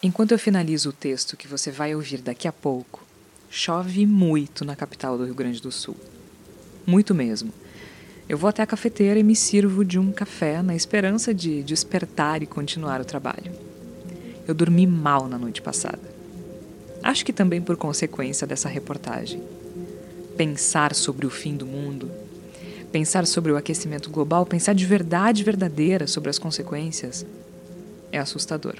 Enquanto eu finalizo o texto que você vai ouvir daqui a pouco, chove muito na capital do Rio Grande do Sul. Muito mesmo. Eu vou até a cafeteira e me sirvo de um café na esperança de despertar e continuar o trabalho. Eu dormi mal na noite passada. Acho que também por consequência dessa reportagem. Pensar sobre o fim do mundo, pensar sobre o aquecimento global, pensar de verdade verdadeira sobre as consequências, é assustador.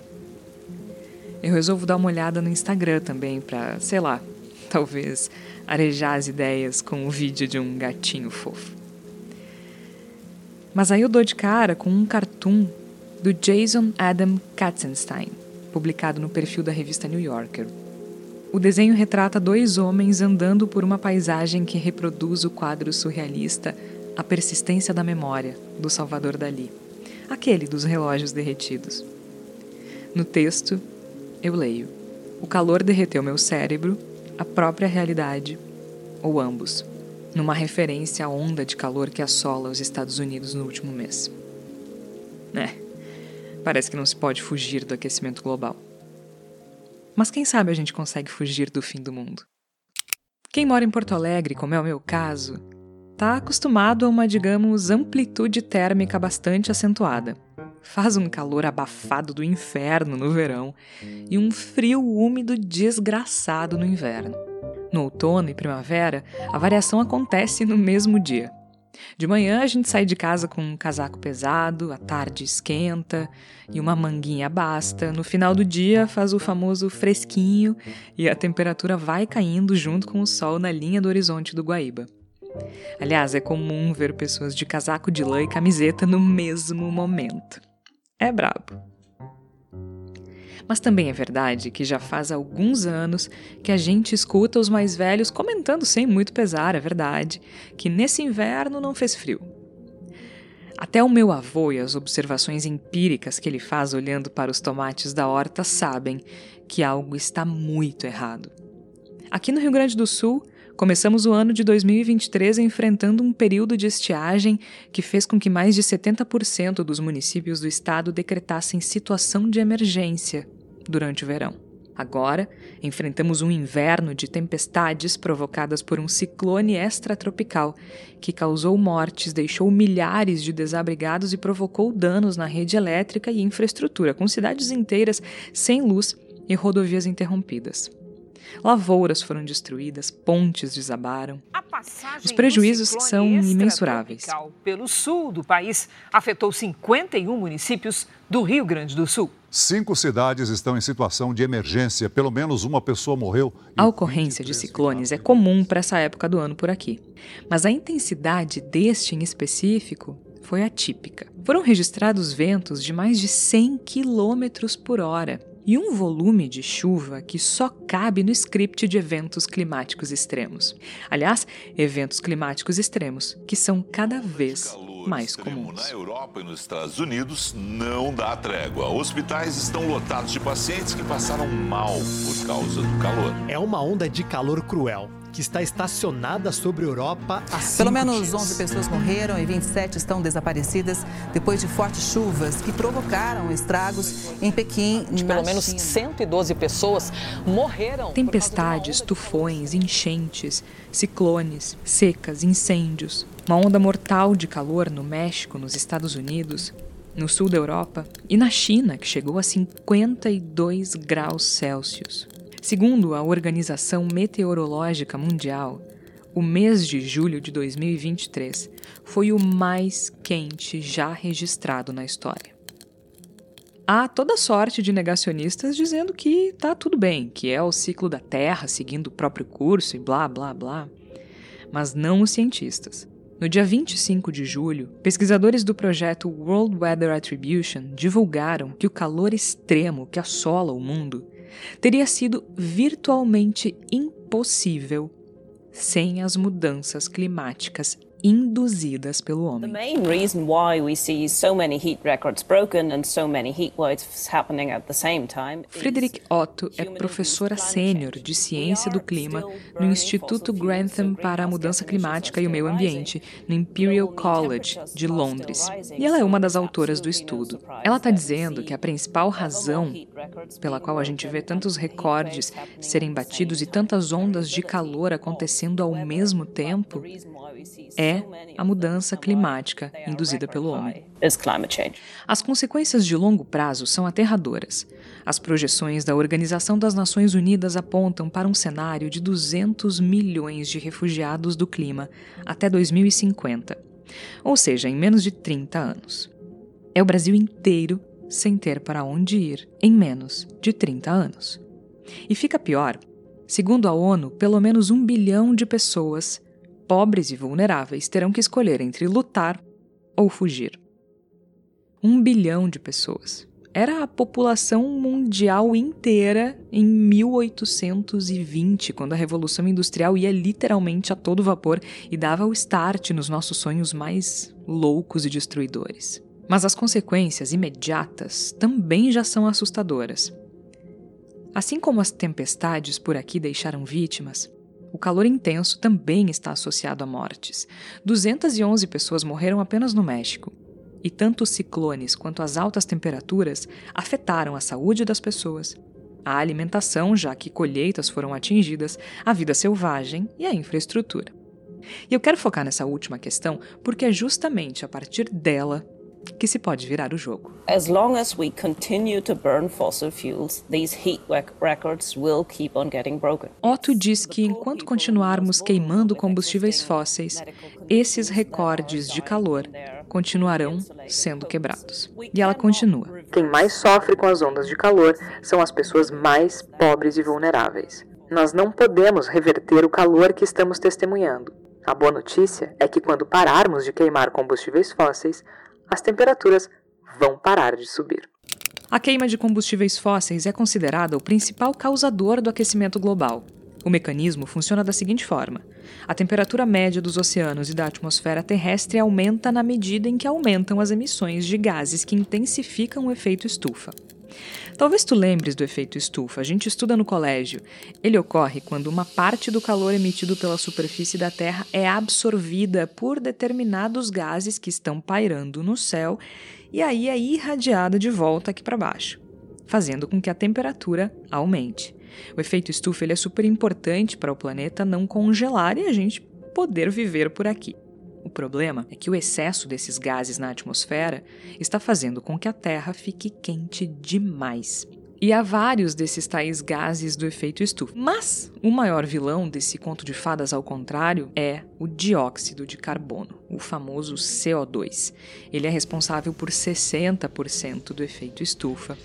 Eu resolvo dar uma olhada no Instagram também para, sei lá, talvez arejar as ideias com o vídeo de um gatinho fofo. Mas aí eu dou de cara com um cartoon do Jason Adam Katzenstein, publicado no perfil da revista New Yorker. O desenho retrata dois homens andando por uma paisagem que reproduz o quadro surrealista A Persistência da Memória, do Salvador Dali, aquele dos relógios derretidos. No texto, eu leio: O calor derreteu meu cérebro, a própria realidade, ou ambos, numa referência à onda de calor que assola os Estados Unidos no último mês. É, parece que não se pode fugir do aquecimento global. Mas quem sabe a gente consegue fugir do fim do mundo? Quem mora em Porto Alegre, como é o meu caso, está acostumado a uma, digamos, amplitude térmica bastante acentuada Faz um calor abafado do inferno no verão e um frio úmido desgraçado no inverno. No outono e primavera, a variação acontece no mesmo dia. De manhã a gente sai de casa com um casaco pesado, à tarde esquenta e uma manguinha basta. No final do dia faz o famoso fresquinho e a temperatura vai caindo junto com o sol na linha do horizonte do Guaíba. Aliás, é comum ver pessoas de casaco de lã e camiseta no mesmo momento. É brabo. Mas também é verdade que já faz alguns anos que a gente escuta os mais velhos comentando sem muito pesar, é verdade, que nesse inverno não fez frio. Até o meu avô e as observações empíricas que ele faz olhando para os tomates da horta sabem que algo está muito errado. Aqui no Rio Grande do Sul, Começamos o ano de 2023 enfrentando um período de estiagem que fez com que mais de 70% dos municípios do estado decretassem situação de emergência durante o verão. Agora, enfrentamos um inverno de tempestades provocadas por um ciclone extratropical que causou mortes, deixou milhares de desabrigados e provocou danos na rede elétrica e infraestrutura, com cidades inteiras sem luz e rodovias interrompidas. Lavouras foram destruídas, pontes desabaram. Os prejuízos são imensuráveis. Pelo sul do país, afetou 51 municípios do Rio Grande do Sul. Cinco cidades estão em situação de emergência. Pelo menos uma pessoa morreu. A ocorrência de ciclones é comum para essa época do ano por aqui. Mas a intensidade deste em específico foi atípica. Foram registrados ventos de mais de 100 km por hora e um volume de chuva que só cabe no script de eventos climáticos extremos. Aliás, eventos climáticos extremos que são cada vez mais comuns. Na Europa e nos Estados Unidos não dá trégua. Hospitais estão lotados de pacientes que passaram mal por causa do calor. É uma onda de calor cruel que está estacionada sobre a Europa há Pelo menos dias. 11 pessoas morreram e 27 estão desaparecidas depois de fortes chuvas que provocaram estragos em Pequim. De pelo menos 112 pessoas morreram. Tempestades, tufões, enchentes, ciclones, secas, incêndios. Uma onda mortal de calor no México, nos Estados Unidos, no sul da Europa e na China, que chegou a 52 graus Celsius. Segundo a Organização Meteorológica Mundial, o mês de julho de 2023 foi o mais quente já registrado na história. Há toda sorte de negacionistas dizendo que tá tudo bem, que é o ciclo da Terra seguindo o próprio curso e blá blá blá. Mas não os cientistas. No dia 25 de julho, pesquisadores do projeto World Weather Attribution divulgaram que o calor extremo que assola o mundo teria sido virtualmente impossível sem as mudanças climáticas induzidas pelo homem. The main reason why we see so many heat records broken and so many heat waves happening at the same time. Frederick Otto é professora sênior de ciência do clima no Instituto Grantham para a Mudança Climática e o Meio Ambiente, no Imperial College de Londres. E ela é uma das autoras do estudo. Ela está dizendo que a principal razão pela qual a gente vê tantos recordes serem batidos e tantas ondas de calor acontecendo ao mesmo tempo é a mudança climática induzida pelo homem. As consequências de longo prazo são aterradoras. As projeções da Organização das Nações Unidas apontam para um cenário de 200 milhões de refugiados do clima até 2050, ou seja, em menos de 30 anos. É o Brasil inteiro sem ter para onde ir em menos de 30 anos. E fica pior. Segundo a ONU, pelo menos um bilhão de pessoas pobres e vulneráveis terão que escolher entre lutar ou fugir. Um bilhão de pessoas. Era a população mundial inteira em 1820, quando a Revolução Industrial ia literalmente a todo vapor e dava o start nos nossos sonhos mais loucos e destruidores. Mas as consequências imediatas também já são assustadoras. Assim como as tempestades por aqui deixaram vítimas, o calor intenso também está associado a mortes. 211 pessoas morreram apenas no México. E tanto os ciclones quanto as altas temperaturas afetaram a saúde das pessoas, a alimentação, já que colheitas foram atingidas, a vida selvagem e a infraestrutura. E eu quero focar nessa última questão porque é justamente a partir dela que se pode virar o jogo. As long as we continue to burn fossil fuels, these heat records will keep on getting broken. Otto diz que enquanto continuarmos queimando combustíveis fósseis, esses recordes de calor continuarão sendo quebrados. E ela continua: Quem mais sofre com as ondas de calor são as pessoas mais pobres e vulneráveis. Nós não podemos reverter o calor que estamos testemunhando. A boa notícia é que quando pararmos de queimar combustíveis fósseis, as temperaturas vão parar de subir. A queima de combustíveis fósseis é considerada o principal causador do aquecimento global. O mecanismo funciona da seguinte forma: a temperatura média dos oceanos e da atmosfera terrestre aumenta na medida em que aumentam as emissões de gases que intensificam o efeito estufa. Talvez tu lembres do efeito estufa, a gente estuda no colégio. Ele ocorre quando uma parte do calor emitido pela superfície da Terra é absorvida por determinados gases que estão pairando no céu e aí é irradiada de volta aqui para baixo, fazendo com que a temperatura aumente. O efeito estufa ele é super importante para o planeta não congelar e a gente poder viver por aqui. O problema é que o excesso desses gases na atmosfera está fazendo com que a Terra fique quente demais. E há vários desses tais gases do efeito estufa. Mas o maior vilão desse conto de fadas ao contrário é o dióxido de carbono, o famoso CO2. Ele é responsável por 60% do efeito estufa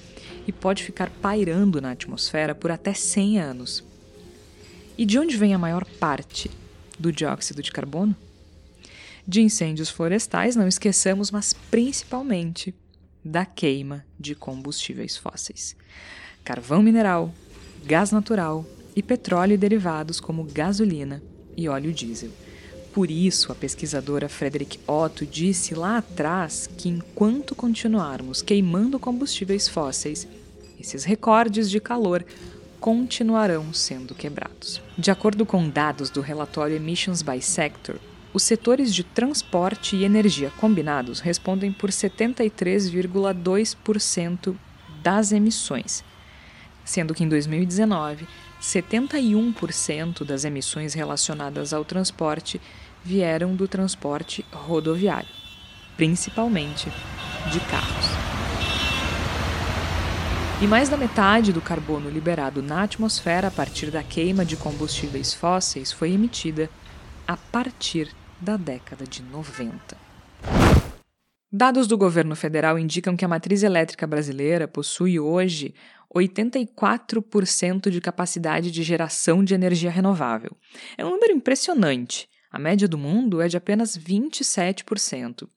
e pode ficar pairando na atmosfera por até 100 anos. E de onde vem a maior parte do dióxido de carbono? De incêndios florestais, não esqueçamos, mas principalmente da queima de combustíveis fósseis. Carvão mineral, gás natural e petróleo e derivados como gasolina e óleo diesel. Por isso, a pesquisadora Frederick Otto disse lá atrás que enquanto continuarmos queimando combustíveis fósseis, esses recordes de calor continuarão sendo quebrados. De acordo com dados do relatório Emissions by Sector, os setores de transporte e energia combinados respondem por 73,2% das emissões, sendo que em 2019, 71% das emissões relacionadas ao transporte vieram do transporte rodoviário, principalmente de carros. E mais da metade do carbono liberado na atmosfera a partir da queima de combustíveis fósseis foi emitida a partir da década de 90. Dados do governo federal indicam que a matriz elétrica brasileira possui hoje 84% de capacidade de geração de energia renovável. É um número impressionante. A média do mundo é de apenas 27%.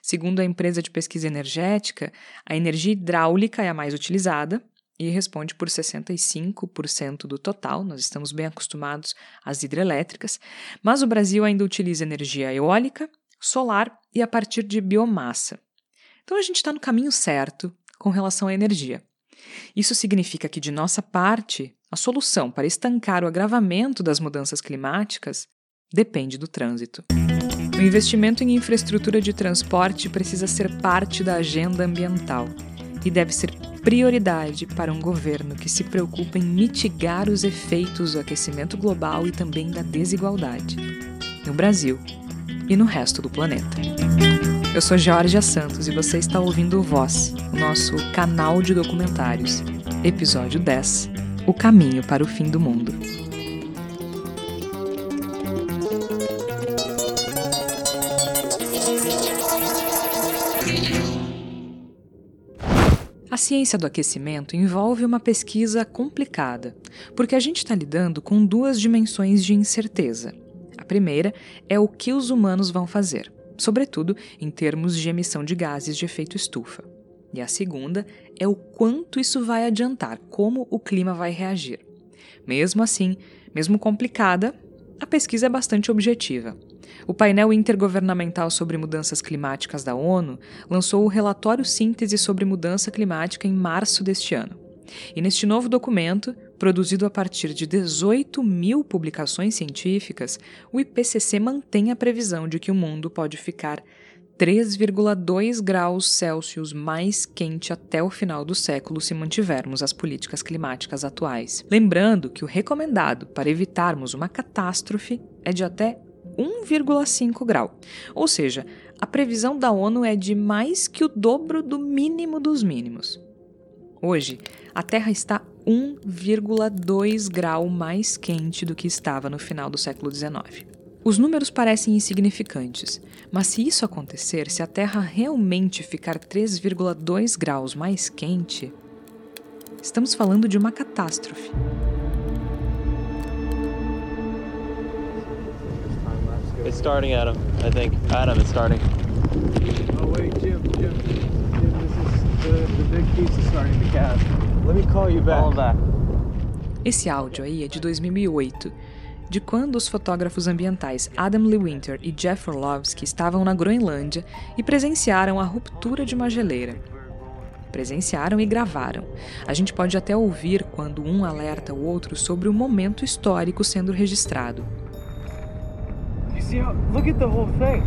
Segundo a empresa de pesquisa energética, a energia hidráulica é a mais utilizada, e responde por 65% do total. Nós estamos bem acostumados às hidrelétricas, mas o Brasil ainda utiliza energia eólica, solar e a partir de biomassa. Então a gente está no caminho certo com relação à energia. Isso significa que, de nossa parte, a solução para estancar o agravamento das mudanças climáticas depende do trânsito. O investimento em infraestrutura de transporte precisa ser parte da agenda ambiental e deve ser prioridade para um governo que se preocupa em mitigar os efeitos do aquecimento global e também da desigualdade, no Brasil e no resto do planeta. Eu sou Georgia Santos e você está ouvindo o Voz, o nosso canal de documentários, episódio 10 O Caminho para o Fim do Mundo. A ciência do aquecimento envolve uma pesquisa complicada, porque a gente está lidando com duas dimensões de incerteza. A primeira é o que os humanos vão fazer, sobretudo em termos de emissão de gases de efeito estufa. E a segunda é o quanto isso vai adiantar, como o clima vai reagir. Mesmo assim, mesmo complicada, a pesquisa é bastante objetiva. O painel intergovernamental sobre mudanças climáticas da ONU lançou o relatório síntese sobre mudança climática em março deste ano. E neste novo documento, produzido a partir de 18 mil publicações científicas, o IPCC mantém a previsão de que o mundo pode ficar 3,2 graus Celsius mais quente até o final do século se mantivermos as políticas climáticas atuais. Lembrando que o recomendado para evitarmos uma catástrofe é de até 1,5 grau. Ou seja, a previsão da ONU é de mais que o dobro do mínimo dos mínimos. Hoje, a Terra está 1,2 grau mais quente do que estava no final do século XIX. Os números parecem insignificantes, mas se isso acontecer, se a Terra realmente ficar 3,2 graus mais quente, estamos falando de uma catástrofe. It's starting, Adam. I think. Adam, it's starting. Oh wait, Jim, Jim, Jim, this is the, the big piece is starting to cast. Let me call you back. Call back. Esse áudio aí é de 2008, de quando os fotógrafos ambientais Adam Lewinter e Jeff Orlovsky estavam na Groenlândia e presenciaram a ruptura de uma geleira. Presenciaram e gravaram. A gente pode até ouvir quando um alerta o outro sobre o momento histórico sendo registrado. You see how? Look at the whole thing.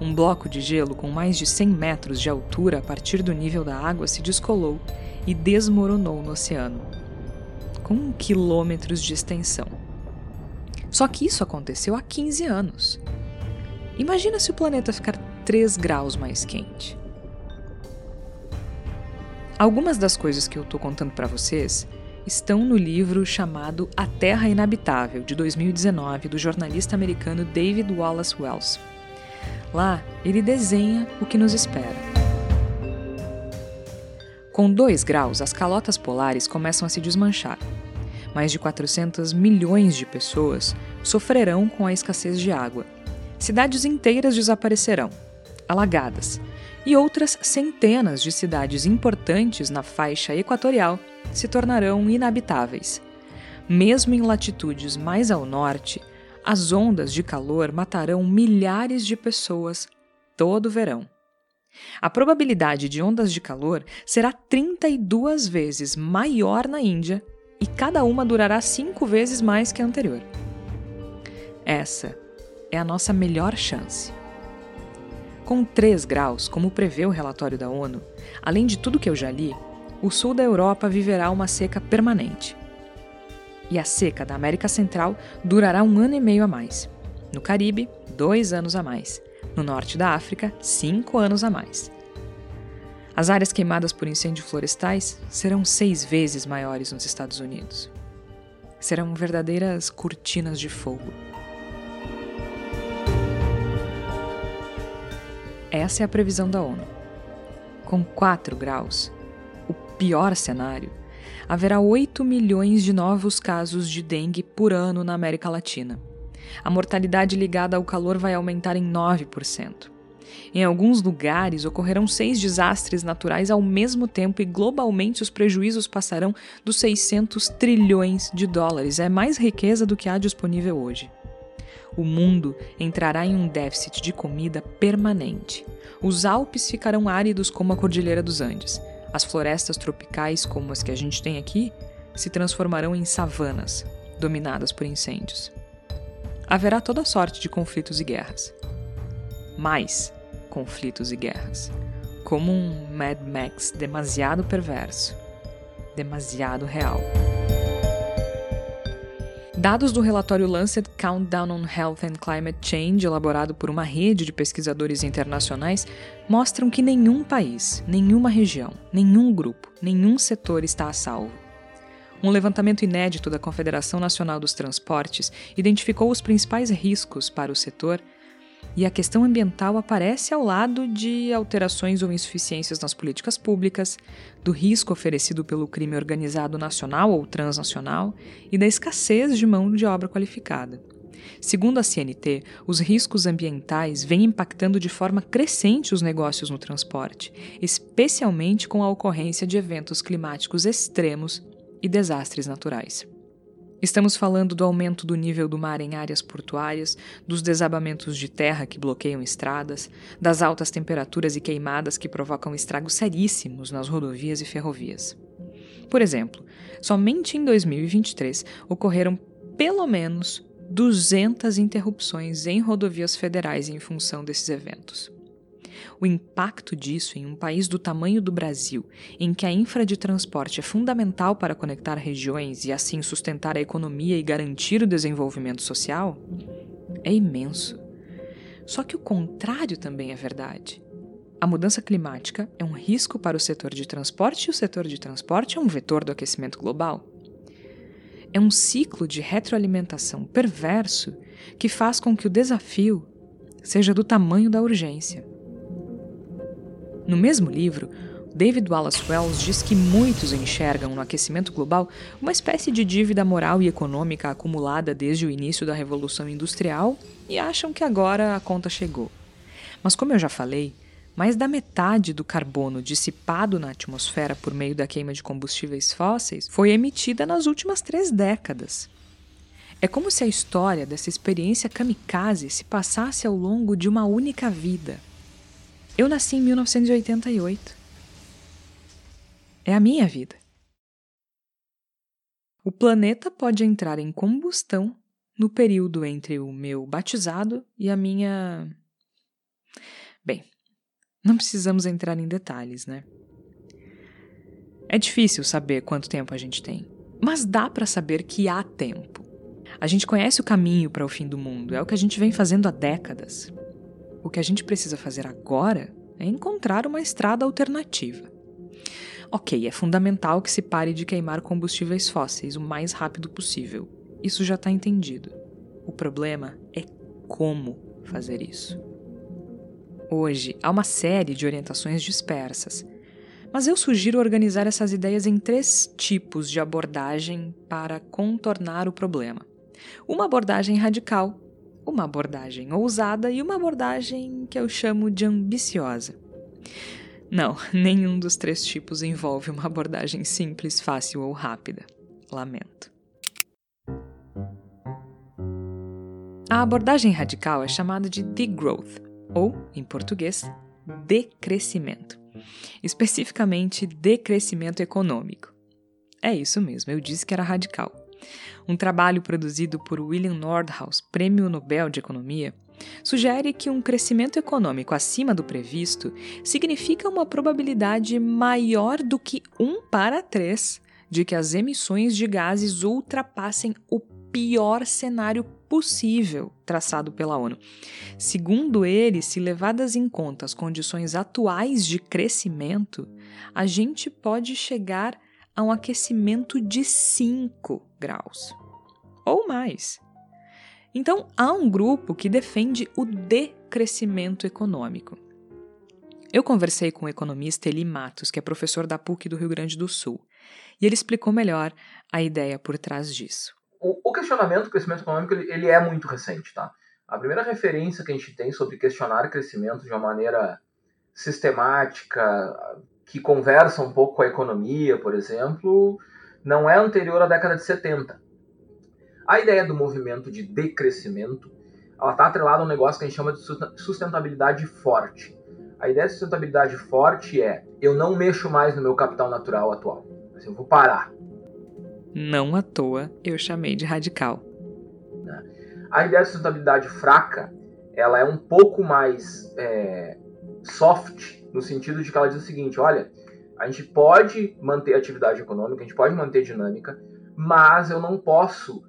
Um bloco de gelo com mais de 100 metros de altura a partir do nível da água se descolou e desmoronou no oceano, com quilômetros de extensão. Só que isso aconteceu há 15 anos. Imagina se o planeta ficar 3 graus mais quente. Algumas das coisas que eu estou contando para vocês estão no livro chamado A Terra Inabitável, de 2019, do jornalista americano David Wallace Wells. Lá, ele desenha o que nos espera. Com 2 graus, as calotas polares começam a se desmanchar. Mais de 400 milhões de pessoas sofrerão com a escassez de água. Cidades inteiras desaparecerão, alagadas, e outras centenas de cidades importantes na faixa equatorial se tornarão inabitáveis. Mesmo em latitudes mais ao norte, as ondas de calor matarão milhares de pessoas todo verão. A probabilidade de ondas de calor será 32 vezes maior na Índia e cada uma durará cinco vezes mais que a anterior. Essa é a nossa melhor chance. Com 3 graus, como prevê o relatório da ONU, além de tudo que eu já li, o sul da Europa viverá uma seca permanente e a seca da América Central durará um ano e meio a mais. No Caribe, dois anos a mais. No norte da África, cinco anos a mais. As áreas queimadas por incêndios florestais serão seis vezes maiores nos Estados Unidos. Serão verdadeiras cortinas de fogo. Essa é a previsão da ONU. Com 4 graus, o pior cenário, haverá 8 milhões de novos casos de dengue por ano na América Latina. A mortalidade ligada ao calor vai aumentar em 9%. Em alguns lugares ocorrerão seis desastres naturais ao mesmo tempo e globalmente os prejuízos passarão dos 600 trilhões de dólares. É mais riqueza do que há disponível hoje. O mundo entrará em um déficit de comida permanente. Os Alpes ficarão áridos como a Cordilheira dos Andes. As florestas tropicais, como as que a gente tem aqui, se transformarão em savanas, dominadas por incêndios. Haverá toda sorte de conflitos e guerras. Mais, conflitos e guerras, como um Mad Max demasiado perverso, demasiado real. Dados do relatório Lancet Countdown on Health and Climate Change, elaborado por uma rede de pesquisadores internacionais, mostram que nenhum país, nenhuma região, nenhum grupo, nenhum setor está a salvo. Um levantamento inédito da Confederação Nacional dos Transportes identificou os principais riscos para o setor e a questão ambiental aparece ao lado de alterações ou insuficiências nas políticas públicas, do risco oferecido pelo crime organizado nacional ou transnacional e da escassez de mão de obra qualificada. Segundo a CNT, os riscos ambientais vêm impactando de forma crescente os negócios no transporte, especialmente com a ocorrência de eventos climáticos extremos e desastres naturais. Estamos falando do aumento do nível do mar em áreas portuárias, dos desabamentos de terra que bloqueiam estradas, das altas temperaturas e queimadas que provocam estragos seríssimos nas rodovias e ferrovias. Por exemplo, somente em 2023 ocorreram pelo menos 200 interrupções em rodovias federais em função desses eventos. O impacto disso em um país do tamanho do Brasil, em que a infra de transporte é fundamental para conectar regiões e assim sustentar a economia e garantir o desenvolvimento social, é imenso. Só que o contrário também é verdade. A mudança climática é um risco para o setor de transporte e o setor de transporte é um vetor do aquecimento global. É um ciclo de retroalimentação perverso que faz com que o desafio seja do tamanho da urgência. No mesmo livro, David Wallace Wells diz que muitos enxergam no aquecimento global uma espécie de dívida moral e econômica acumulada desde o início da Revolução Industrial e acham que agora a conta chegou. Mas, como eu já falei, mais da metade do carbono dissipado na atmosfera por meio da queima de combustíveis fósseis foi emitida nas últimas três décadas. É como se a história dessa experiência kamikaze se passasse ao longo de uma única vida eu nasci em 1988. É a minha vida. O planeta pode entrar em combustão no período entre o meu batizado e a minha. Bem, não precisamos entrar em detalhes, né? É difícil saber quanto tempo a gente tem, mas dá para saber que há tempo. A gente conhece o caminho para o fim do mundo, é o que a gente vem fazendo há décadas. O que a gente precisa fazer agora é encontrar uma estrada alternativa. Ok, é fundamental que se pare de queimar combustíveis fósseis o mais rápido possível. Isso já está entendido. O problema é como fazer isso. Hoje há uma série de orientações dispersas, mas eu sugiro organizar essas ideias em três tipos de abordagem para contornar o problema. Uma abordagem radical, uma abordagem ousada e uma abordagem que eu chamo de ambiciosa. Não, nenhum dos três tipos envolve uma abordagem simples, fácil ou rápida. Lamento. A abordagem radical é chamada de degrowth, ou, em português, decrescimento. Especificamente, decrescimento econômico. É isso mesmo, eu disse que era radical um trabalho produzido por William Nordhaus, Prêmio Nobel de Economia, sugere que um crescimento econômico acima do previsto significa uma probabilidade maior do que 1 para 3 de que as emissões de gases ultrapassem o pior cenário possível traçado pela ONU. Segundo ele, se levadas em conta as condições atuais de crescimento, a gente pode chegar a um aquecimento de 5 graus ou mais. Então, há um grupo que defende o decrescimento econômico. Eu conversei com o economista Eli Matos, que é professor da PUC do Rio Grande do Sul, e ele explicou melhor a ideia por trás disso. o, questionamento do crescimento econômico ele, é muito recente, tá? A primeira referência que a gente tem sobre questionar crescimento de uma maneira sistemática, que conversa um pouco com a economia, por exemplo, não é anterior à década de 70. A ideia do movimento de decrescimento ela está atrelada a um negócio que a gente chama de sustentabilidade forte. A ideia de sustentabilidade forte é eu não mexo mais no meu capital natural atual. Eu vou parar. Não à toa eu chamei de radical. Né? A ideia de sustentabilidade fraca ela é um pouco mais é, soft, no sentido de que ela diz o seguinte: olha, a gente pode manter atividade econômica, a gente pode manter dinâmica, mas eu não posso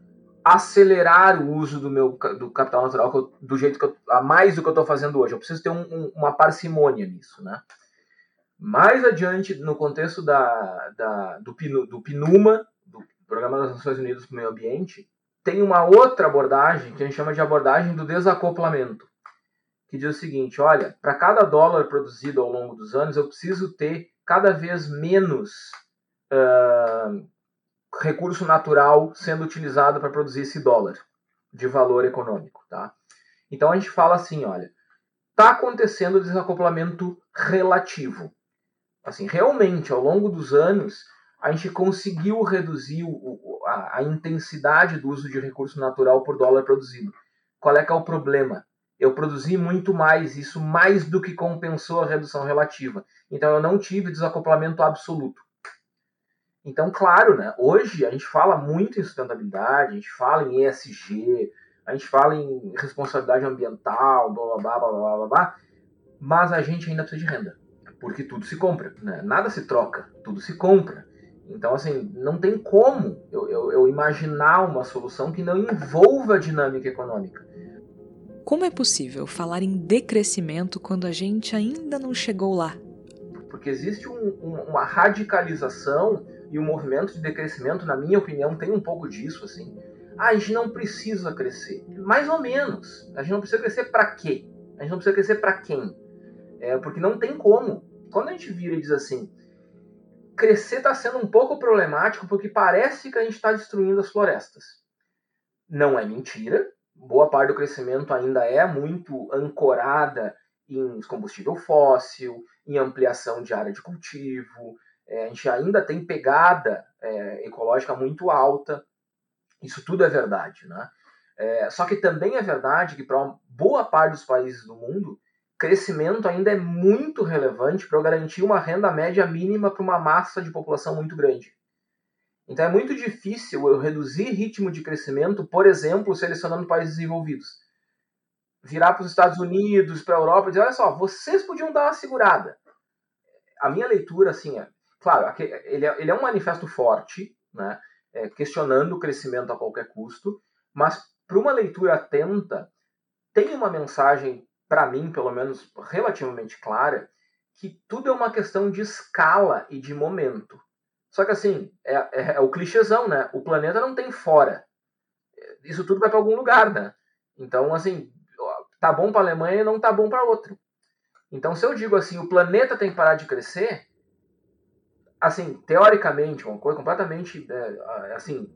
acelerar o uso do meu do capital natural eu, do jeito que eu, a mais do que eu estou fazendo hoje. Eu preciso ter um, um, uma parcimônia nisso, né? Mais adiante, no contexto da, da, do, do PNUMA, do Programa das Nações Unidas para o Meio Ambiente, tem uma outra abordagem que a gente chama de abordagem do desacoplamento, que diz o seguinte: olha, para cada dólar produzido ao longo dos anos, eu preciso ter cada vez menos uh, recurso natural sendo utilizado para produzir esse dólar de valor econômico, tá? Então a gente fala assim, olha, está acontecendo desacoplamento relativo. Assim, realmente, ao longo dos anos, a gente conseguiu reduzir o, a, a, intensidade do uso de recurso natural por dólar produzido. Qual é que é o problema? Eu produzi muito mais, isso mais do que compensou a redução relativa. Então eu não tive desacoplamento absoluto. Então, claro, né, hoje a gente fala muito em sustentabilidade, a gente fala em ESG, a gente fala em responsabilidade ambiental, blá blá blá blá blá blá, blá mas a gente ainda precisa de renda, porque tudo se compra, né? nada se troca, tudo se compra. Então, assim, não tem como eu, eu, eu imaginar uma solução que não envolva a dinâmica econômica. Como é possível falar em decrescimento quando a gente ainda não chegou lá? Porque existe um, um, uma radicalização e o movimento de decrescimento, na minha opinião, tem um pouco disso, assim. Ah, a gente não precisa crescer. Mais ou menos. A gente não precisa crescer para quê? A gente não precisa crescer para quem? É, porque não tem como. Quando a gente vira e diz assim, crescer está sendo um pouco problemático porque parece que a gente está destruindo as florestas. Não é mentira. Boa parte do crescimento ainda é muito ancorada em combustível fóssil, em ampliação de área de cultivo, é, a gente ainda tem pegada é, ecológica muito alta. Isso tudo é verdade, né? É, só que também é verdade que para boa parte dos países do mundo, crescimento ainda é muito relevante para garantir uma renda média mínima para uma massa de população muito grande. Então é muito difícil eu reduzir ritmo de crescimento, por exemplo, selecionando países desenvolvidos. Virar para os Estados Unidos, para a Europa e dizer: olha só, vocês podiam dar uma segurada. A minha leitura assim é: Claro, ele é, ele é um manifesto forte, né, é, questionando o crescimento a qualquer custo, mas para uma leitura atenta, tem uma mensagem, para mim, pelo menos relativamente clara, que tudo é uma questão de escala e de momento. Só que assim, é, é, é o clichêzão, né? O planeta não tem fora. Isso tudo vai para algum lugar, né? Então, assim, tá bom para a Alemanha e não tá bom para outro. Então, se eu digo assim, o planeta tem que parar de crescer, assim, teoricamente, uma coisa completamente, é, assim,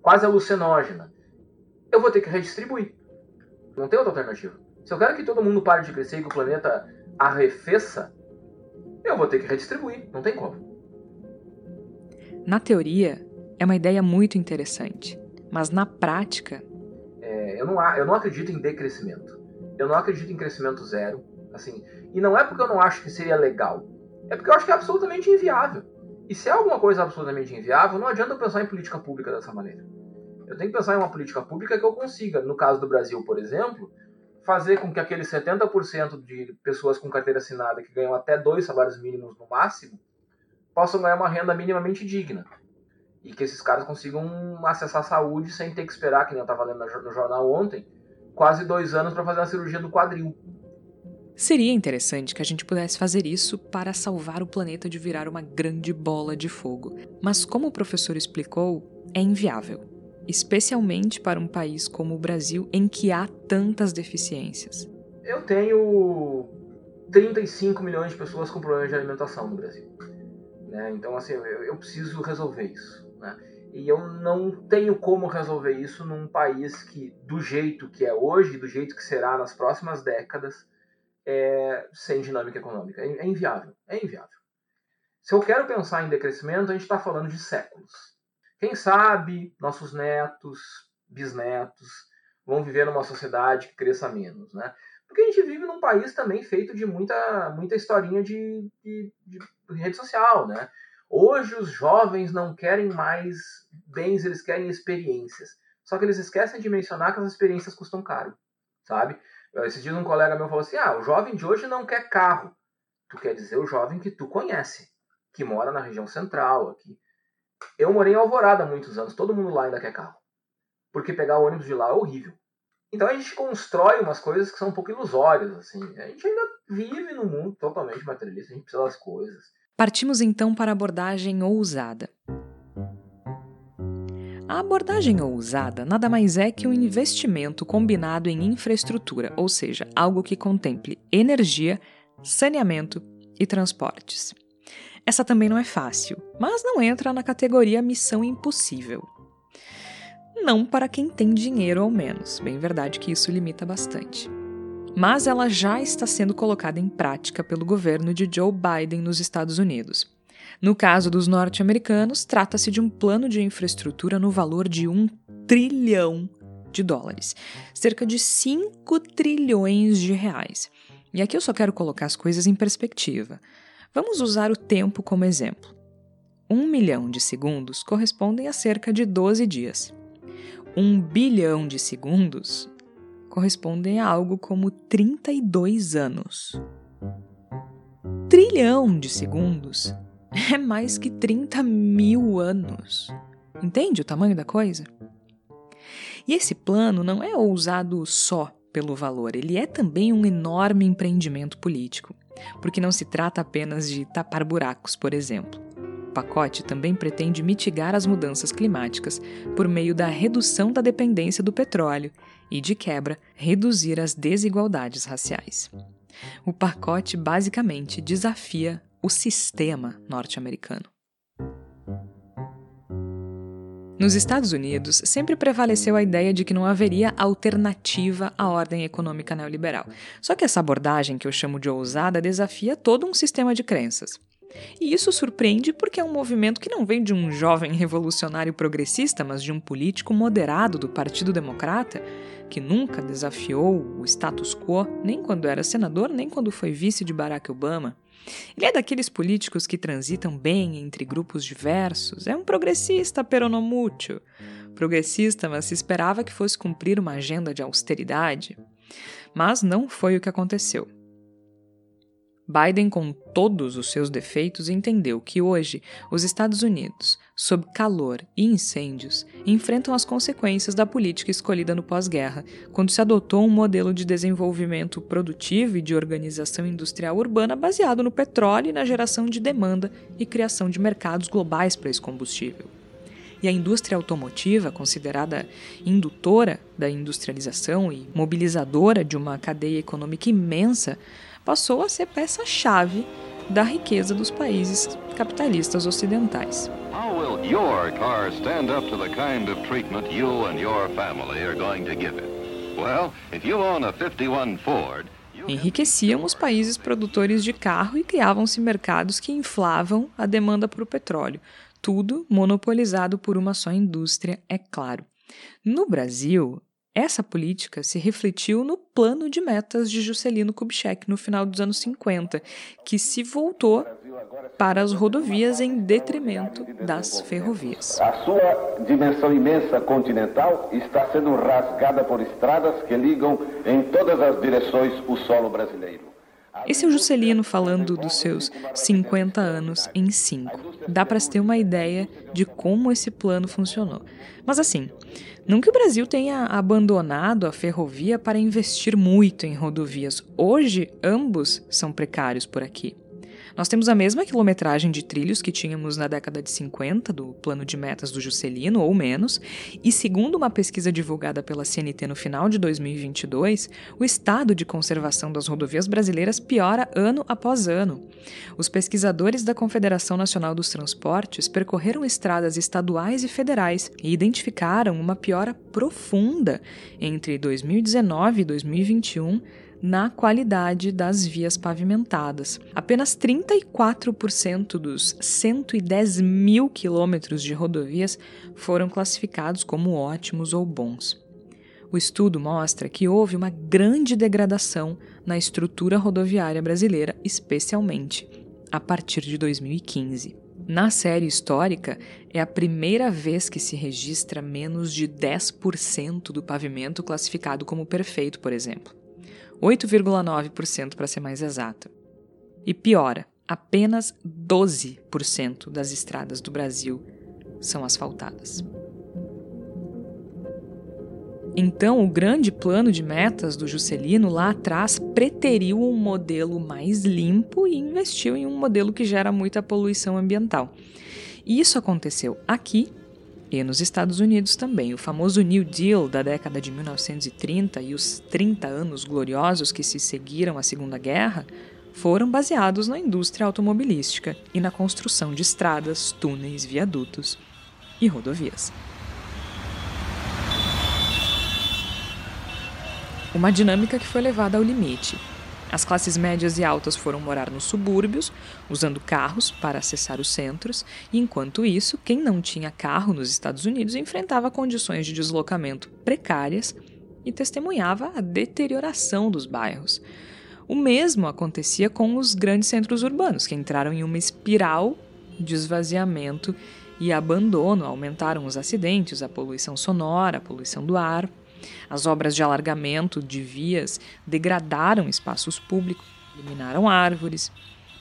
quase alucinógena, eu vou ter que redistribuir. Não tem outra alternativa. Se eu quero que todo mundo pare de crescer e que o planeta arrefeça, eu vou ter que redistribuir. Não tem como. Na teoria, é uma ideia muito interessante, mas na prática. É, eu, não, eu não acredito em decrescimento. Eu não acredito em crescimento zero. Assim, e não é porque eu não acho que seria legal é porque eu acho que é absolutamente inviável. E se é alguma coisa absolutamente inviável, não adianta eu pensar em política pública dessa maneira. Eu tenho que pensar em uma política pública que eu consiga, no caso do Brasil, por exemplo, fazer com que aqueles 70% de pessoas com carteira assinada que ganham até dois salários mínimos no máximo possam ganhar uma renda minimamente digna. E que esses caras consigam acessar a saúde sem ter que esperar, que nem eu estava lendo no jornal ontem, quase dois anos para fazer uma cirurgia do quadril. Seria interessante que a gente pudesse fazer isso para salvar o planeta de virar uma grande bola de fogo, mas como o professor explicou, é inviável, especialmente para um país como o Brasil em que há tantas deficiências. Eu tenho 35 milhões de pessoas com problemas de alimentação no Brasil. Né? Então, assim, eu, eu preciso resolver isso. Né? E eu não tenho como resolver isso num país que, do jeito que é hoje, do jeito que será nas próximas décadas, é, sem dinâmica econômica. É, é inviável. É inviável. Se eu quero pensar em decrescimento, a gente está falando de séculos. Quem sabe nossos netos, bisnetos, vão viver numa sociedade que cresça menos, né? Porque a gente vive num país também feito de muita, muita historinha de, de, de rede social, né? Hoje os jovens não querem mais bens, eles querem experiências. Só que eles esquecem de mencionar que as experiências custam caro, sabe? Esses dias um colega meu falou assim, ah, o jovem de hoje não quer carro. Tu quer dizer o jovem que tu conhece, que mora na região central aqui. Eu morei em Alvorada há muitos anos, todo mundo lá ainda quer carro. Porque pegar o ônibus de lá é horrível. Então a gente constrói umas coisas que são um pouco ilusórias, assim. A gente ainda vive num mundo totalmente materialista, a gente precisa das coisas. Partimos então para a abordagem ousada. A abordagem ousada nada mais é que um investimento combinado em infraestrutura, ou seja, algo que contemple energia, saneamento e transportes. Essa também não é fácil, mas não entra na categoria missão impossível. Não para quem tem dinheiro ao menos, bem verdade que isso limita bastante mas ela já está sendo colocada em prática pelo governo de Joe Biden nos Estados Unidos. No caso dos norte-americanos, trata-se de um plano de infraestrutura no valor de um trilhão de dólares, cerca de 5 trilhões de reais. E aqui eu só quero colocar as coisas em perspectiva. Vamos usar o tempo como exemplo. Um milhão de segundos correspondem a cerca de 12 dias. Um bilhão de segundos correspondem a algo como 32 anos. Trilhão de segundos é mais que 30 mil anos. Entende o tamanho da coisa? E esse plano não é ousado só pelo valor, ele é também um enorme empreendimento político, porque não se trata apenas de tapar buracos, por exemplo pacote também pretende mitigar as mudanças climáticas por meio da redução da dependência do petróleo e, de quebra, reduzir as desigualdades raciais. O pacote basicamente desafia o sistema norte-americano. Nos Estados Unidos, sempre prevaleceu a ideia de que não haveria alternativa à ordem econômica neoliberal. Só que essa abordagem, que eu chamo de ousada, desafia todo um sistema de crenças. E isso surpreende porque é um movimento que não vem de um jovem revolucionário progressista, mas de um político moderado do Partido Democrata, que nunca desafiou o status quo, nem quando era senador, nem quando foi vice de Barack Obama. Ele é daqueles políticos que transitam bem entre grupos diversos, é um progressista peronomútil. Progressista, mas se esperava que fosse cumprir uma agenda de austeridade. Mas não foi o que aconteceu. Biden, com todos os seus defeitos, entendeu que hoje os Estados Unidos, sob calor e incêndios, enfrentam as consequências da política escolhida no pós-guerra, quando se adotou um modelo de desenvolvimento produtivo e de organização industrial urbana baseado no petróleo e na geração de demanda e criação de mercados globais para esse combustível. E a indústria automotiva, considerada indutora da industrialização e mobilizadora de uma cadeia econômica imensa, passou a ser peça-chave da riqueza dos países capitalistas ocidentais. How will your car stand up to the kind of treatment you and your family are going to give it? Well, if you own a 51 Ford, enriqueciam os países produtores de carro e criavam-se mercados que inflavam a demanda por petróleo. Tudo monopolizado por uma só indústria, é claro. No Brasil, essa política se refletiu no plano de metas de Juscelino Kubitschek no final dos anos 50, que se voltou para as rodovias em detrimento das ferrovias. A sua dimensão imensa continental está sendo rasgada por estradas que ligam em todas as direções o solo brasileiro. Esse é o Juscelino falando dos seus 50 anos em 5. Dá para se ter uma ideia de como esse plano funcionou. Mas assim, não que o Brasil tenha abandonado a ferrovia para investir muito em rodovias. Hoje, ambos são precários por aqui. Nós temos a mesma quilometragem de trilhos que tínhamos na década de 50 do plano de metas do Juscelino, ou menos, e segundo uma pesquisa divulgada pela CNT no final de 2022, o estado de conservação das rodovias brasileiras piora ano após ano. Os pesquisadores da Confederação Nacional dos Transportes percorreram estradas estaduais e federais e identificaram uma piora profunda entre 2019 e 2021 na qualidade das vias pavimentadas. Apenas 34% dos 110 mil quilômetros de rodovias foram classificados como ótimos ou bons. O estudo mostra que houve uma grande degradação na estrutura rodoviária brasileira, especialmente a partir de 2015. Na série histórica, é a primeira vez que se registra menos de 10% do pavimento classificado como perfeito, por exemplo. 8,9% para ser mais exata. E piora, apenas 12% das estradas do Brasil são asfaltadas. Então, o grande plano de metas do Juscelino lá atrás preteriu um modelo mais limpo e investiu em um modelo que gera muita poluição ambiental. E isso aconteceu aqui e nos Estados Unidos também, o famoso New Deal da década de 1930 e os 30 anos gloriosos que se seguiram à Segunda Guerra foram baseados na indústria automobilística e na construção de estradas, túneis, viadutos e rodovias. Uma dinâmica que foi levada ao limite, as classes médias e altas foram morar nos subúrbios, usando carros para acessar os centros, e enquanto isso, quem não tinha carro nos Estados Unidos enfrentava condições de deslocamento precárias e testemunhava a deterioração dos bairros. O mesmo acontecia com os grandes centros urbanos, que entraram em uma espiral de esvaziamento e abandono, aumentaram os acidentes, a poluição sonora, a poluição do ar. As obras de alargamento de vias degradaram espaços públicos, eliminaram árvores,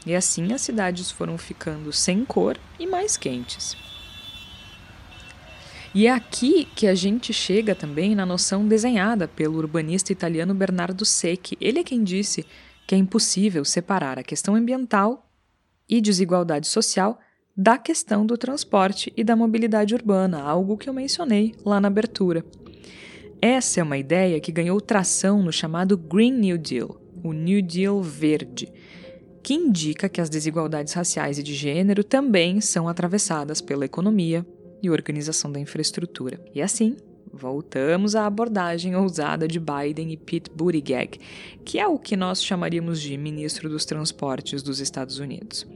e assim as cidades foram ficando sem cor e mais quentes. E é aqui que a gente chega também na noção desenhada pelo urbanista italiano Bernardo Secchi. Ele é quem disse que é impossível separar a questão ambiental e desigualdade social da questão do transporte e da mobilidade urbana, algo que eu mencionei lá na abertura. Essa é uma ideia que ganhou tração no chamado Green New Deal, o New Deal verde, que indica que as desigualdades raciais e de gênero também são atravessadas pela economia e organização da infraestrutura. E assim, voltamos à abordagem ousada de Biden e Pete Buttigieg, que é o que nós chamaríamos de ministro dos transportes dos Estados Unidos.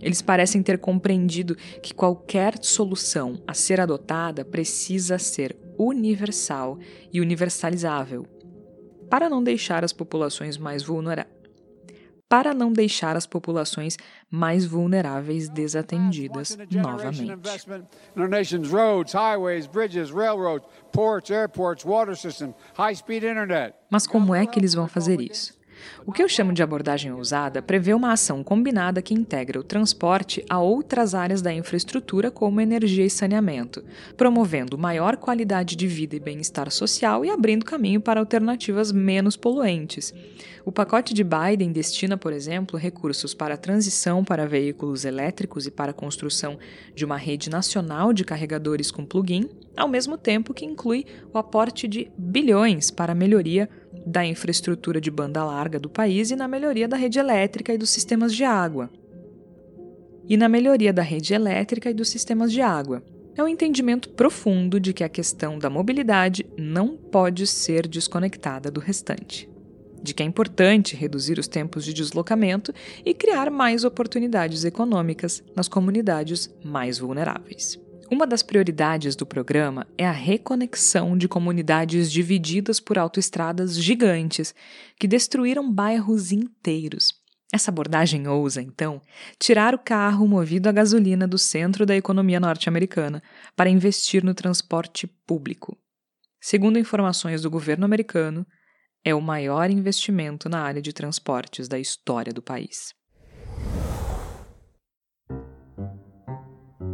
Eles parecem ter compreendido que qualquer solução a ser adotada precisa ser universal e universalizável, para não deixar as populações mais vulneráveis para não deixar as populações mais vulneráveis desatendidas novamente. Mas como é que eles vão fazer isso? O que eu chamo de abordagem ousada prevê uma ação combinada que integra o transporte a outras áreas da infraestrutura, como energia e saneamento, promovendo maior qualidade de vida e bem-estar social e abrindo caminho para alternativas menos poluentes. O pacote de Biden destina, por exemplo, recursos para a transição para veículos elétricos e para a construção de uma rede nacional de carregadores com plug-in, ao mesmo tempo que inclui o aporte de bilhões para a melhoria da infraestrutura de banda larga do país e na melhoria da rede elétrica e dos sistemas de água. E na melhoria da rede elétrica e dos sistemas de água. É um entendimento profundo de que a questão da mobilidade não pode ser desconectada do restante. De que é importante reduzir os tempos de deslocamento e criar mais oportunidades econômicas nas comunidades mais vulneráveis. Uma das prioridades do programa é a reconexão de comunidades divididas por autoestradas gigantes que destruíram bairros inteiros. Essa abordagem ousa, então, tirar o carro movido a gasolina do centro da economia norte-americana para investir no transporte público. Segundo informações do governo americano, é o maior investimento na área de transportes da história do país.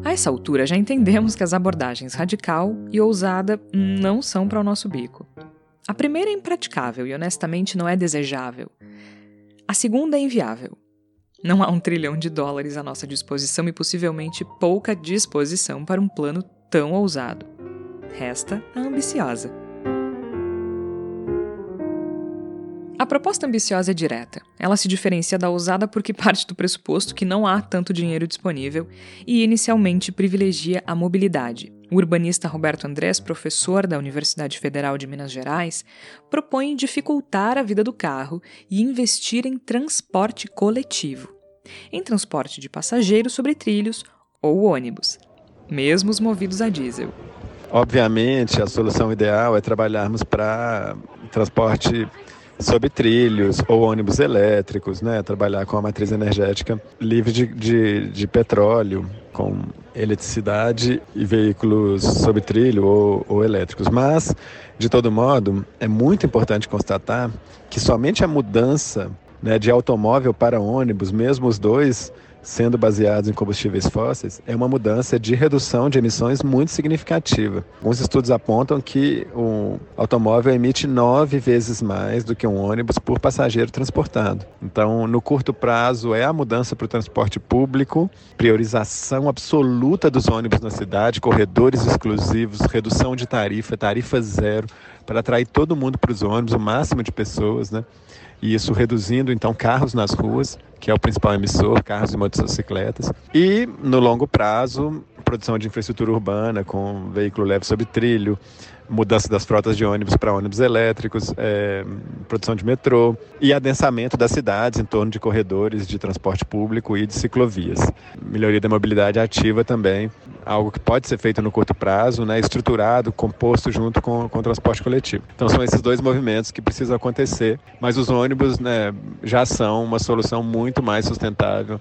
A essa altura já entendemos que as abordagens radical e ousada não são para o nosso bico. A primeira é impraticável e honestamente não é desejável. A segunda é inviável. Não há um trilhão de dólares à nossa disposição e possivelmente pouca disposição para um plano tão ousado. Resta a ambiciosa. A proposta ambiciosa é direta. Ela se diferencia da ousada porque parte do pressuposto que não há tanto dinheiro disponível e inicialmente privilegia a mobilidade. O urbanista Roberto Andrés, professor da Universidade Federal de Minas Gerais, propõe dificultar a vida do carro e investir em transporte coletivo, em transporte de passageiros sobre trilhos ou ônibus, mesmo os movidos a diesel. Obviamente, a solução ideal é trabalharmos para transporte sob trilhos ou ônibus elétricos, né? trabalhar com a matriz energética livre de, de, de petróleo, com eletricidade e veículos sob trilho ou, ou elétricos. Mas, de todo modo, é muito importante constatar que somente a mudança né, de automóvel para ônibus, mesmo os dois sendo baseados em combustíveis fósseis, é uma mudança de redução de emissões muito significativa. Alguns estudos apontam que o automóvel emite nove vezes mais do que um ônibus por passageiro transportado. Então, no curto prazo, é a mudança para o transporte público, priorização absoluta dos ônibus na cidade, corredores exclusivos, redução de tarifa, tarifa zero, para atrair todo mundo para os ônibus, o máximo de pessoas, né? e isso reduzindo então carros nas ruas, que é o principal emissor, carros e motocicletas. E no longo prazo, produção de infraestrutura urbana com veículo leve sob trilho, mudança das frotas de ônibus para ônibus elétricos, é, produção de metrô e adensamento das cidades em torno de corredores de transporte público e de ciclovias. Melhoria da mobilidade ativa também, algo que pode ser feito no curto prazo, né, estruturado, composto junto com, com o transporte coletivo. Então são esses dois movimentos que precisam acontecer, mas os ônibus né, já são uma solução muito mais sustentável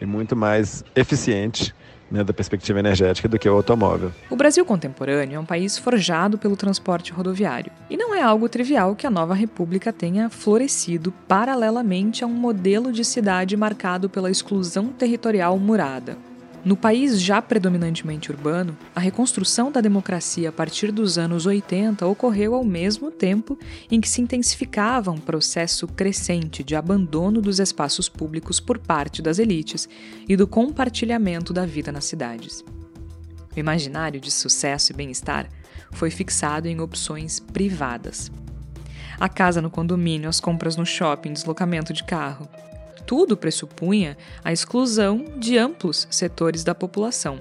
e muito mais eficiente né, da perspectiva energética do que o automóvel. O Brasil contemporâneo é um país forjado pelo transporte rodoviário. E não é algo trivial que a nova república tenha florescido paralelamente a um modelo de cidade marcado pela exclusão territorial murada. No país já predominantemente urbano, a reconstrução da democracia a partir dos anos 80 ocorreu ao mesmo tempo em que se intensificava um processo crescente de abandono dos espaços públicos por parte das elites e do compartilhamento da vida nas cidades. O imaginário de sucesso e bem-estar foi fixado em opções privadas. A casa no condomínio, as compras no shopping, deslocamento de carro tudo pressupunha a exclusão de amplos setores da população.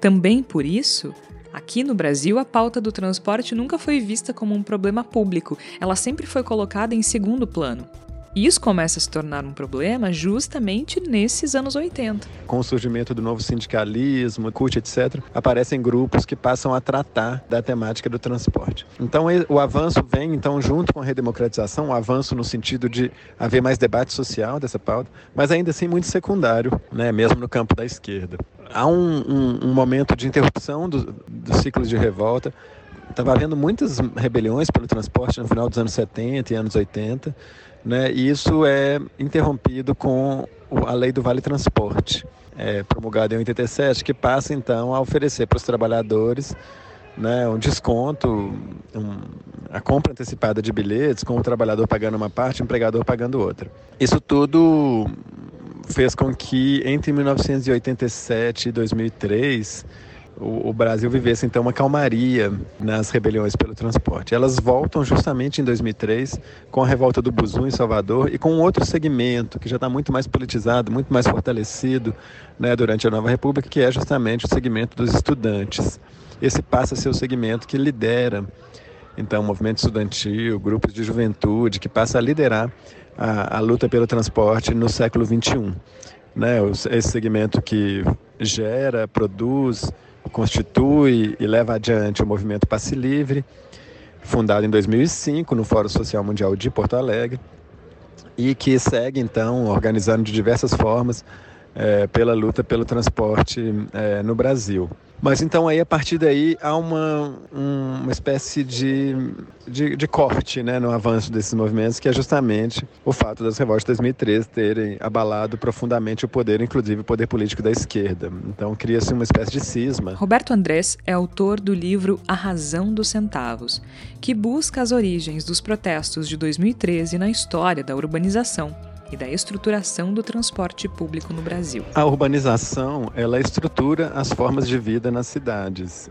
Também por isso, aqui no Brasil, a pauta do transporte nunca foi vista como um problema público, ela sempre foi colocada em segundo plano. Isso começa a se tornar um problema justamente nesses anos 80. Com o surgimento do novo sindicalismo, CUT, etc., aparecem grupos que passam a tratar da temática do transporte. Então, o avanço vem, então, junto com a redemocratização, o avanço no sentido de haver mais debate social dessa pauta, mas ainda assim muito secundário, né, mesmo no campo da esquerda. Há um, um, um momento de interrupção dos do ciclos de revolta, estava havendo muitas rebeliões pelo transporte no final dos anos 70 e anos 80, né? E isso é interrompido com a lei do Vale Transporte, é, promulgada em 87, que passa então a oferecer para os trabalhadores né, um desconto, um, a compra antecipada de bilhetes, com o trabalhador pagando uma parte, o empregador pagando outra. Isso tudo fez com que entre 1987 e 2003 o, o, Brasil vivesse então uma calmaria nas rebeliões pelo transporte. Elas voltam justamente em 2003 com a revolta do Buzu em Salvador e com outro segmento que já está muito mais politizado, muito mais fortalecido né, durante a Nova República, que é justamente o segmento dos estudantes. Esse passa a ser o segmento que lidera então movimento estudantil, grupos de juventude, que passa a liderar a, a luta pelo transporte no século 21. Né, esse segmento que gera, produz, constitui e leva adiante o movimento Passe Livre, fundado em 2005 no Fórum Social Mundial de Porto Alegre, e que segue então organizando de diversas formas é, pela luta pelo transporte é, no Brasil. Mas então aí a partir daí há uma, uma espécie de, de, de, corte né, no avanço desses movimentos, que é justamente o fato das revoltas de 2013 terem abalado profundamente o poder, inclusive o poder político da esquerda. Então cria-se uma espécie de cisma. Roberto Andrés é autor do livro A Razão dos Centavos, que busca as origens dos protestos de 2013 na história da urbanização e da estruturação do transporte público no Brasil. A urbanização, ela estrutura as formas de vida nas cidades,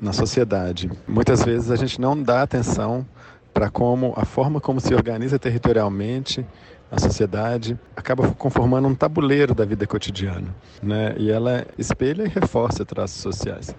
na sociedade. Muitas vezes a gente não dá atenção para como a forma como se organiza territorialmente a sociedade acaba conformando um tabuleiro da vida cotidiana, né? E ela espelha e reforça traços sociais.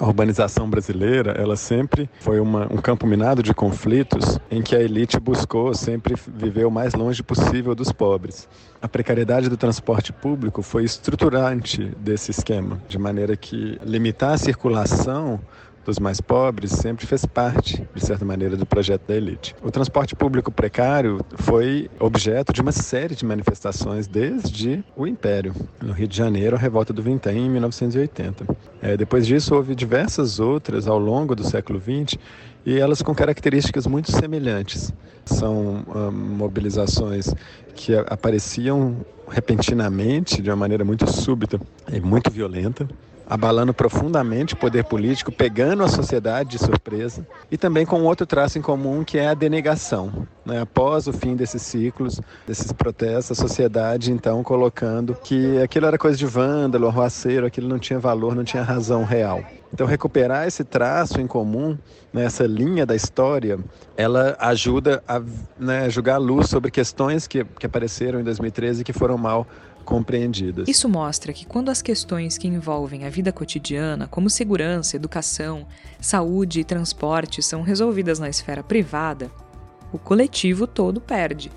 A urbanização brasileira, ela sempre foi uma, um campo minado de conflitos em que a elite buscou sempre viver o mais longe possível dos pobres. A precariedade do transporte público foi estruturante desse esquema, de maneira que limitar a circulação dos mais pobres sempre fez parte, de certa maneira, do projeto da elite. O transporte público precário foi objeto de uma série de manifestações desde o Império. No Rio de Janeiro, a Revolta do Vintém, em 1980. É, depois disso, houve diversas outras ao longo do século XX e elas com características muito semelhantes. São hum, mobilizações que apareciam repentinamente, de uma maneira muito súbita e muito violenta, abalando profundamente o poder político, pegando a sociedade de surpresa, e também com outro traço em comum que é a denegação. Né? Após o fim desses ciclos, desses protestos, a sociedade então colocando que aquilo era coisa de vândalo, arruaceiro, aquilo não tinha valor, não tinha razão real. Então, recuperar esse traço em comum, né, essa linha da história, ela ajuda a né, jogar luz sobre questões que, que apareceram em 2013 e que foram mal compreendidas. Isso mostra que quando as questões que envolvem a vida cotidiana, como segurança, educação, saúde e transporte, são resolvidas na esfera privada, o coletivo todo perde.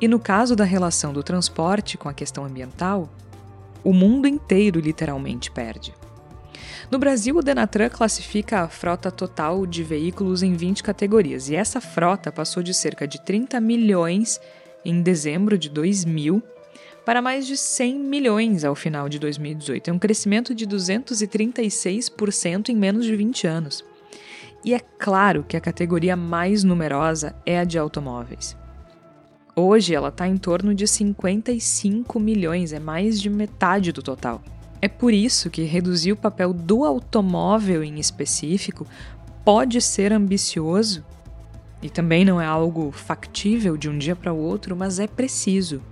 E no caso da relação do transporte com a questão ambiental, o mundo inteiro literalmente perde. No Brasil, o Denatran classifica a frota total de veículos em 20 categorias, e essa frota passou de cerca de 30 milhões em dezembro de 2000 para mais de 100 milhões ao final de 2018. É um crescimento de 236% em menos de 20 anos. E é claro que a categoria mais numerosa é a de automóveis. Hoje ela está em torno de 55 milhões, é mais de metade do total. É por isso que reduzir o papel do automóvel em específico pode ser ambicioso e também não é algo factível de um dia para o outro, mas é preciso.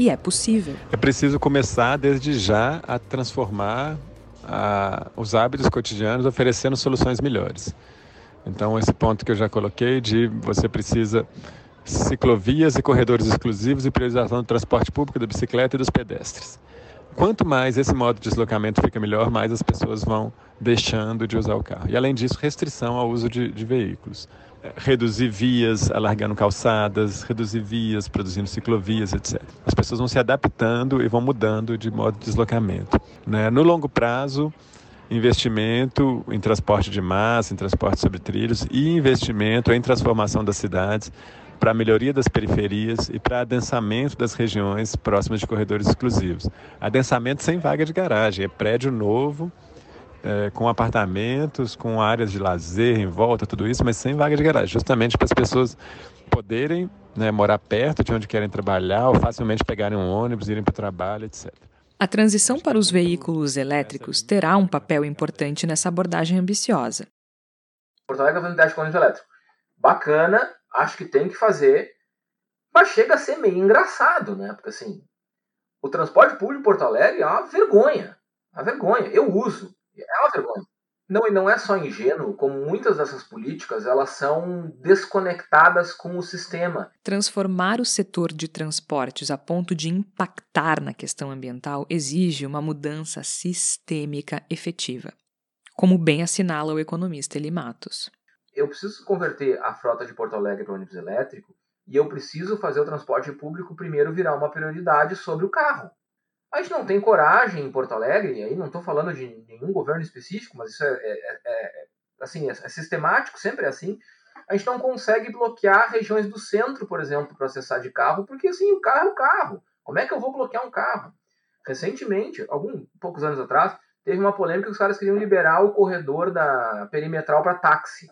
E é possível. É preciso começar desde já a transformar a, os hábitos cotidianos oferecendo soluções melhores. Então, esse ponto que eu já coloquei de você precisa ciclovias e corredores exclusivos e priorização do transporte público, da bicicleta e dos pedestres. Quanto mais esse modo de deslocamento fica melhor, mais as pessoas vão deixando de usar o carro. E além disso, restrição ao uso de, de veículos reduzir vias, alargando calçadas, reduzir vias, produzindo ciclovias, etc. As pessoas vão se adaptando e vão mudando de modo de deslocamento. Né? No longo prazo, investimento em transporte de massa, em transporte sobre trilhos e investimento em transformação das cidades para a melhoria das periferias e para adensamento das regiões próximas de corredores exclusivos. Adensamento sem vaga de garagem, é prédio novo é, com apartamentos, com áreas de lazer em volta, tudo isso, mas sem vaga de garagem, justamente para as pessoas poderem né, morar perto de onde querem trabalhar ou facilmente pegarem um ônibus, irem para o trabalho, etc. A transição para os veículos elétricos terá um papel importante nessa abordagem ambiciosa. Porto Alegre vai unidade com ônibus elétrico. Bacana, acho que tem que fazer, mas chega a ser meio engraçado, né? Porque assim, o transporte público em Porto Alegre é uma vergonha. Uma vergonha. Eu uso. É uma vergonha. Não, e não é só ingênuo, como muitas dessas políticas, elas são desconectadas com o sistema. Transformar o setor de transportes a ponto de impactar na questão ambiental exige uma mudança sistêmica efetiva, como bem assinala o economista Eli Matos. Eu preciso converter a frota de Porto Alegre para ônibus elétrico e eu preciso fazer o transporte público primeiro virar uma prioridade sobre o carro. A gente não tem coragem em Porto Alegre, e aí não estou falando de nenhum governo específico, mas isso é, é, é, é assim, é, é, sistemático, sempre é assim. A gente não consegue bloquear regiões do centro, por exemplo, para acessar de carro, porque assim, o carro é o carro. Como é que eu vou bloquear um carro? Recentemente, alguns poucos anos atrás, teve uma polêmica que os caras queriam liberar o corredor da perimetral para táxi.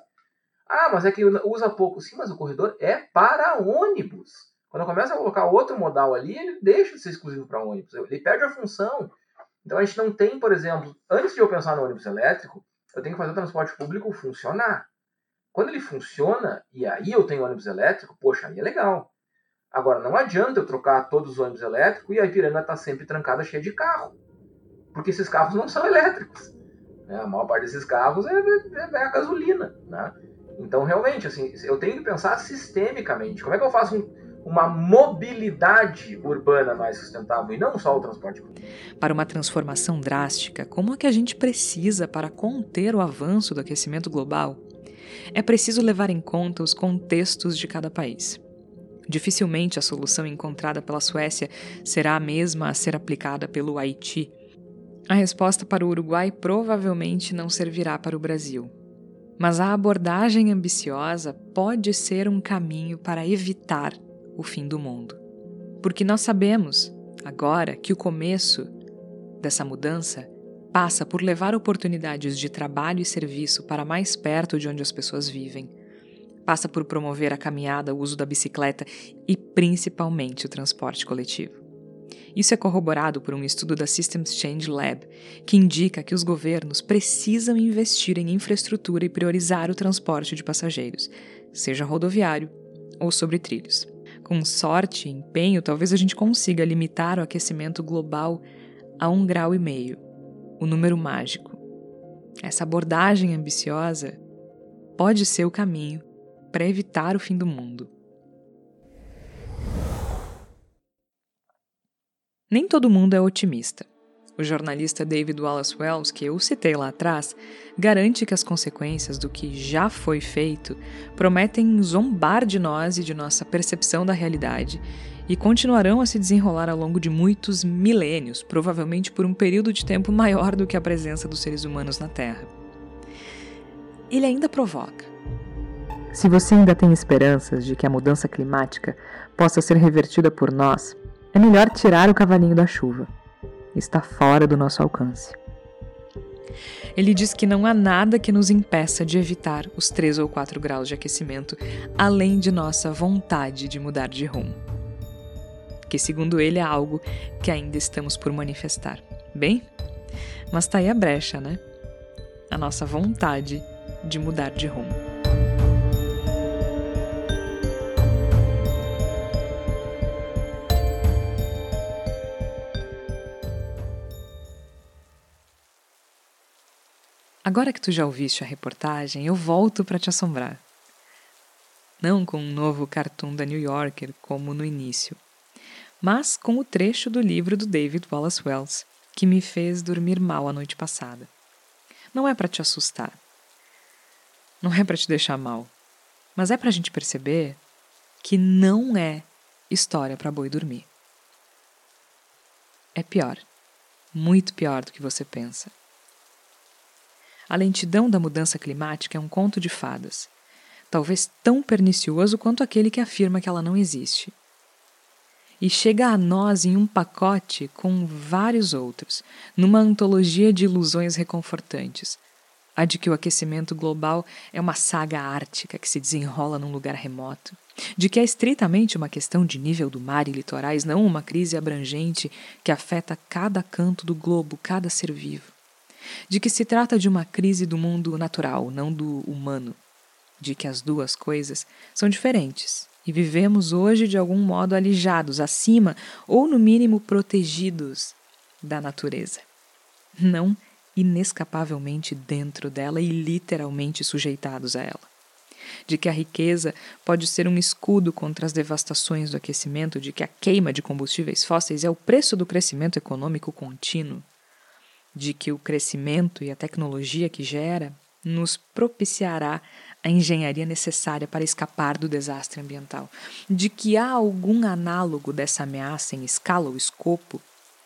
Ah, mas é que usa pouco. Sim, mas o corredor é para ônibus. Quando começa a colocar outro modal ali, ele deixa de ser exclusivo para ônibus, ele perde a função. Então a gente não tem, por exemplo, antes de eu pensar no ônibus elétrico, eu tenho que fazer o transporte público funcionar. Quando ele funciona, e aí eu tenho ônibus elétrico, poxa, aí é legal. Agora, não adianta eu trocar todos os ônibus elétricos e a Ipiranga está sempre trancada, cheia de carro. Porque esses carros não são elétricos. Né? A maior parte desses carros é, é, é a gasolina. Né? Então, realmente, assim, eu tenho que pensar sistemicamente. Como é que eu faço um, uma mobilidade urbana mais sustentável e não só o transporte público? Para uma transformação drástica, como a que a gente precisa para conter o avanço do aquecimento global, é preciso levar em conta os contextos de cada país. Dificilmente a solução encontrada pela Suécia será a mesma a ser aplicada pelo Haiti. A resposta para o Uruguai provavelmente não servirá para o Brasil. Mas a abordagem ambiciosa pode ser um caminho para evitar o fim do mundo. Porque nós sabemos, agora, que o começo dessa mudança passa por levar oportunidades de trabalho e serviço para mais perto de onde as pessoas vivem, passa por promover a caminhada, o uso da bicicleta e principalmente o transporte coletivo. Isso é corroborado por um estudo da Systems Change Lab, que indica que os governos precisam investir em infraestrutura e priorizar o transporte de passageiros, seja rodoviário ou sobre trilhos. Com sorte e empenho, talvez a gente consiga limitar o aquecimento global a um grau e meio, o número mágico. Essa abordagem ambiciosa pode ser o caminho para evitar o fim do mundo. Nem todo mundo é otimista. O jornalista David Wallace Wells, que eu citei lá atrás, garante que as consequências do que já foi feito prometem zombar de nós e de nossa percepção da realidade e continuarão a se desenrolar ao longo de muitos milênios, provavelmente por um período de tempo maior do que a presença dos seres humanos na Terra. Ele ainda provoca. Se você ainda tem esperanças de que a mudança climática possa ser revertida por nós, é melhor tirar o cavalinho da chuva. Está fora do nosso alcance. Ele diz que não há nada que nos impeça de evitar os 3 ou 4 graus de aquecimento, além de nossa vontade de mudar de rumo. Que, segundo ele, é algo que ainda estamos por manifestar. Bem, mas tá aí a brecha, né? A nossa vontade de mudar de rumo. Agora que tu já ouviste a reportagem, eu volto para te assombrar. Não com um novo cartoon da New Yorker, como no início, mas com o trecho do livro do David Wallace Wells, que me fez dormir mal a noite passada. Não é para te assustar. Não é para te deixar mal. Mas é para a gente perceber que não é história para boi dormir. É pior. Muito pior do que você pensa. A lentidão da mudança climática é um conto de fadas, talvez tão pernicioso quanto aquele que afirma que ela não existe. E chega a nós em um pacote com vários outros, numa antologia de ilusões reconfortantes. A de que o aquecimento global é uma saga ártica que se desenrola num lugar remoto, de que é estritamente uma questão de nível do mar e litorais, não uma crise abrangente que afeta cada canto do globo, cada ser vivo de que se trata de uma crise do mundo natural, não do humano, de que as duas coisas são diferentes e vivemos hoje de algum modo alijados, acima ou no mínimo protegidos da natureza. Não inescapavelmente dentro dela e literalmente sujeitados a ela. De que a riqueza pode ser um escudo contra as devastações do aquecimento, de que a queima de combustíveis fósseis é o preço do crescimento econômico contínuo de que o crescimento e a tecnologia que gera nos propiciará a engenharia necessária para escapar do desastre ambiental, de que há algum análogo dessa ameaça em escala ou escopo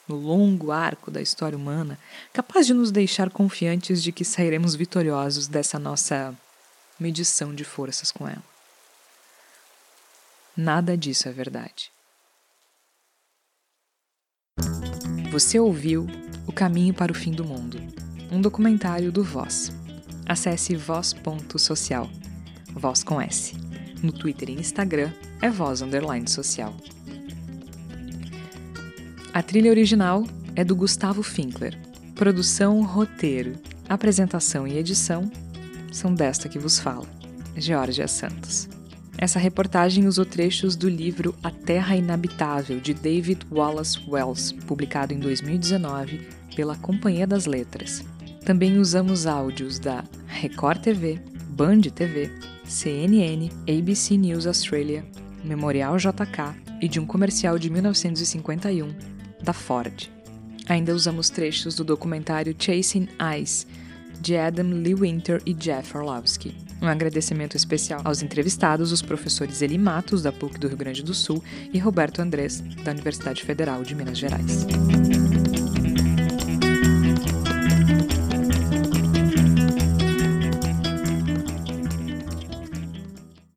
no longo arco da história humana, capaz de nos deixar confiantes de que sairemos vitoriosos dessa nossa medição de forças com ela. Nada disso é verdade. Você ouviu o Caminho para o Fim do Mundo, um documentário do Voz. Acesse voz.social, voz com S. No Twitter e Instagram é voz underline social. A trilha original é do Gustavo Finkler. Produção, roteiro, apresentação e edição são desta que vos fala, Georgia Santos. Essa reportagem usou trechos do livro A Terra Inabitável, de David Wallace Wells, publicado em 2019 pela Companhia das Letras. Também usamos áudios da Record TV, Band TV, CNN, ABC News Australia, Memorial JK e de um comercial de 1951 da Ford. Ainda usamos trechos do documentário Chasing Ice, de Adam Lee Winter e Jeff Orlovsky. Um agradecimento especial aos entrevistados, os professores Eli Matos, da PUC do Rio Grande do Sul, e Roberto Andrés, da Universidade Federal de Minas Gerais.